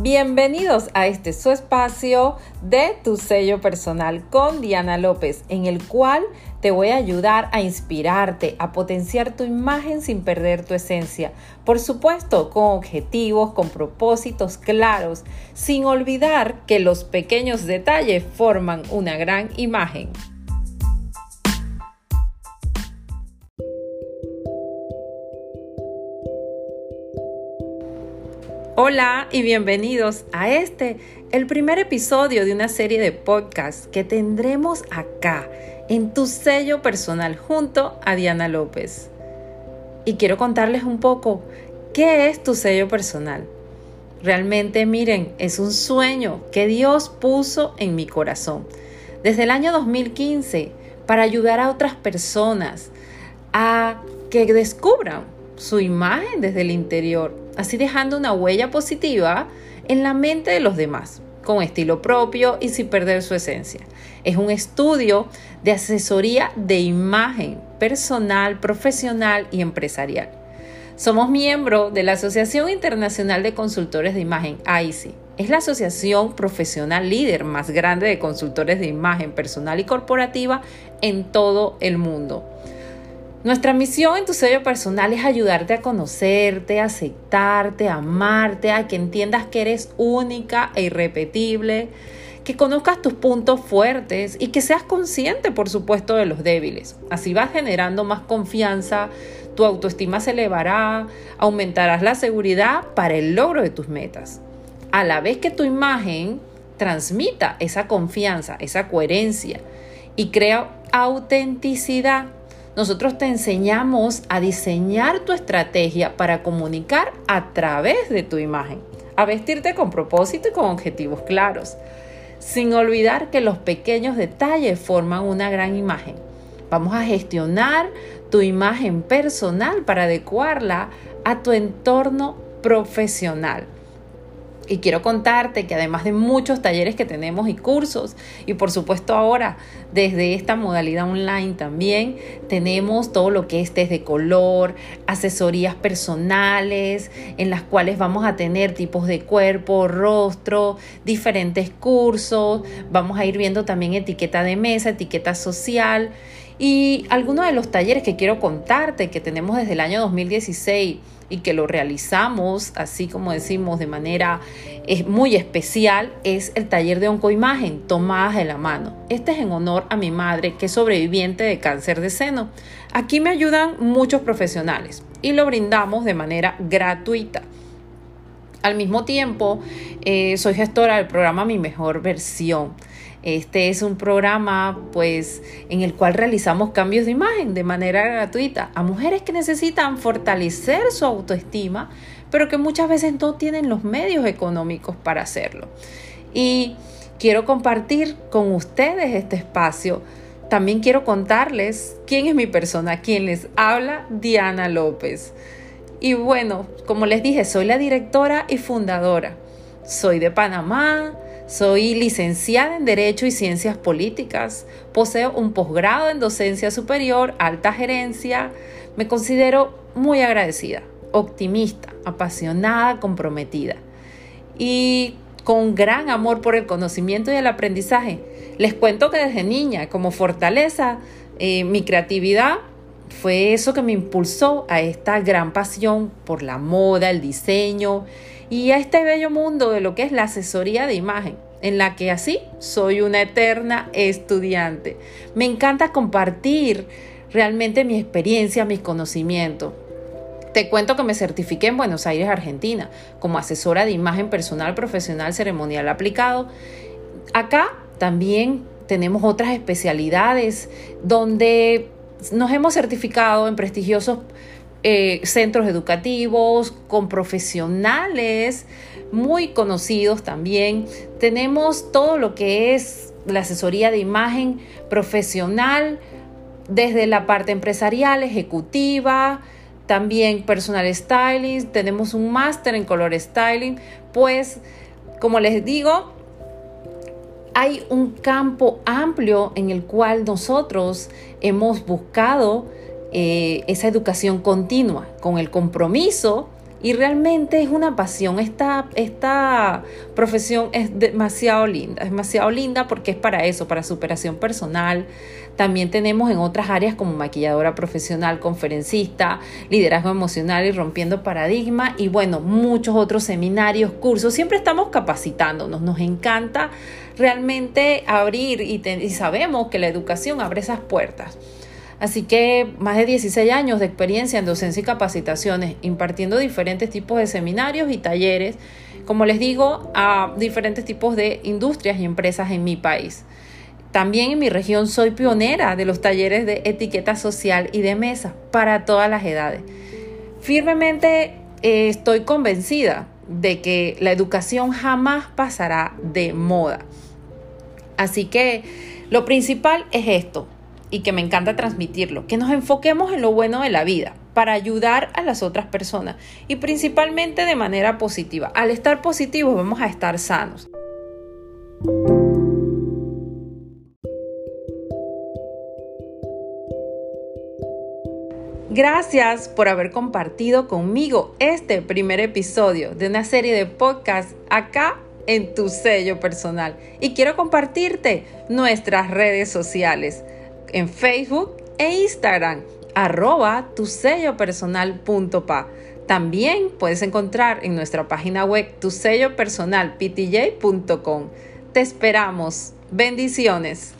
Bienvenidos a este su espacio de tu sello personal con Diana López, en el cual te voy a ayudar a inspirarte, a potenciar tu imagen sin perder tu esencia. Por supuesto, con objetivos, con propósitos claros, sin olvidar que los pequeños detalles forman una gran imagen. Hola y bienvenidos a este, el primer episodio de una serie de podcasts que tendremos acá, en tu sello personal, junto a Diana López. Y quiero contarles un poco qué es tu sello personal. Realmente, miren, es un sueño que Dios puso en mi corazón desde el año 2015 para ayudar a otras personas a que descubran su imagen desde el interior así dejando una huella positiva en la mente de los demás, con estilo propio y sin perder su esencia. Es un estudio de asesoría de imagen personal, profesional y empresarial. Somos miembro de la Asociación Internacional de Consultores de Imagen, AICI. Es la asociación profesional líder más grande de consultores de imagen personal y corporativa en todo el mundo. Nuestra misión en tu sello personal es ayudarte a conocerte, aceptarte, a amarte, a que entiendas que eres única e irrepetible, que conozcas tus puntos fuertes y que seas consciente, por supuesto, de los débiles. Así vas generando más confianza, tu autoestima se elevará, aumentarás la seguridad para el logro de tus metas. A la vez que tu imagen transmita esa confianza, esa coherencia y crea autenticidad nosotros te enseñamos a diseñar tu estrategia para comunicar a través de tu imagen, a vestirte con propósito y con objetivos claros, sin olvidar que los pequeños detalles forman una gran imagen. Vamos a gestionar tu imagen personal para adecuarla a tu entorno profesional. Y quiero contarte que además de muchos talleres que tenemos y cursos, y por supuesto ahora desde esta modalidad online también, tenemos todo lo que es test de color, asesorías personales, en las cuales vamos a tener tipos de cuerpo, rostro, diferentes cursos, vamos a ir viendo también etiqueta de mesa, etiqueta social. Y algunos de los talleres que quiero contarte que tenemos desde el año 2016 y que lo realizamos, así como decimos, de manera es muy especial, es el taller de oncoimagen, tomadas de la mano. Este es en honor a mi madre, que es sobreviviente de cáncer de seno. Aquí me ayudan muchos profesionales y lo brindamos de manera gratuita. Al mismo tiempo, eh, soy gestora del programa Mi Mejor Versión este es un programa pues en el cual realizamos cambios de imagen de manera gratuita a mujeres que necesitan fortalecer su autoestima, pero que muchas veces no tienen los medios económicos para hacerlo. Y quiero compartir con ustedes este espacio. También quiero contarles quién es mi persona, quién les habla, Diana López. Y bueno, como les dije, soy la directora y fundadora. Soy de Panamá, soy licenciada en Derecho y Ciencias Políticas, poseo un posgrado en Docencia Superior, Alta Gerencia, me considero muy agradecida, optimista, apasionada, comprometida y con gran amor por el conocimiento y el aprendizaje. Les cuento que desde niña, como fortaleza, eh, mi creatividad fue eso que me impulsó a esta gran pasión por la moda, el diseño y a este bello mundo de lo que es la asesoría de imagen, en la que así soy una eterna estudiante. Me encanta compartir realmente mi experiencia, mis conocimientos. Te cuento que me certifiqué en Buenos Aires, Argentina, como asesora de imagen personal profesional ceremonial aplicado. Acá también tenemos otras especialidades donde nos hemos certificado en prestigiosos eh, centros educativos, con profesionales muy conocidos también. Tenemos todo lo que es la asesoría de imagen profesional, desde la parte empresarial, ejecutiva, también personal styling, tenemos un máster en color styling, pues como les digo, hay un campo amplio en el cual nosotros hemos buscado eh, esa educación continua, con el compromiso Y realmente es una pasión. Esta, esta profesión es demasiado linda, es demasiado linda porque es para eso, para superación personal. También tenemos en otras áreas como maquilladora profesional, conferencista, liderazgo emocional y rompiendo paradigma y bueno, muchos otros seminarios, cursos. Siempre estamos capacitándonos. Nos encanta realmente abrir y, y sabemos que la educación abre esas puertas. Así que más de 16 años de experiencia en docencia y capacitaciones, impartiendo diferentes tipos de seminarios y talleres, como les digo, a diferentes tipos de industrias y empresas en mi país. También en mi región soy pionera de los talleres de etiqueta social y de mesa para todas las edades. Firmemente eh, estoy convencida de que la educación jamás pasará de moda. Así que lo principal es esto, y que me encanta transmitirlo, que nos enfoquemos en lo bueno de la vida para ayudar a las otras personas y principalmente de manera positiva. Al estar positivos vamos a estar sanos. Gracias por haber compartido conmigo este primer episodio de una serie de podcasts acá en tu sello personal. Y quiero compartirte nuestras redes sociales en Facebook e Instagram, arroba tu sello personal punto pa. También puedes encontrar en nuestra página web tu sello personal ptj.com. Te esperamos. Bendiciones.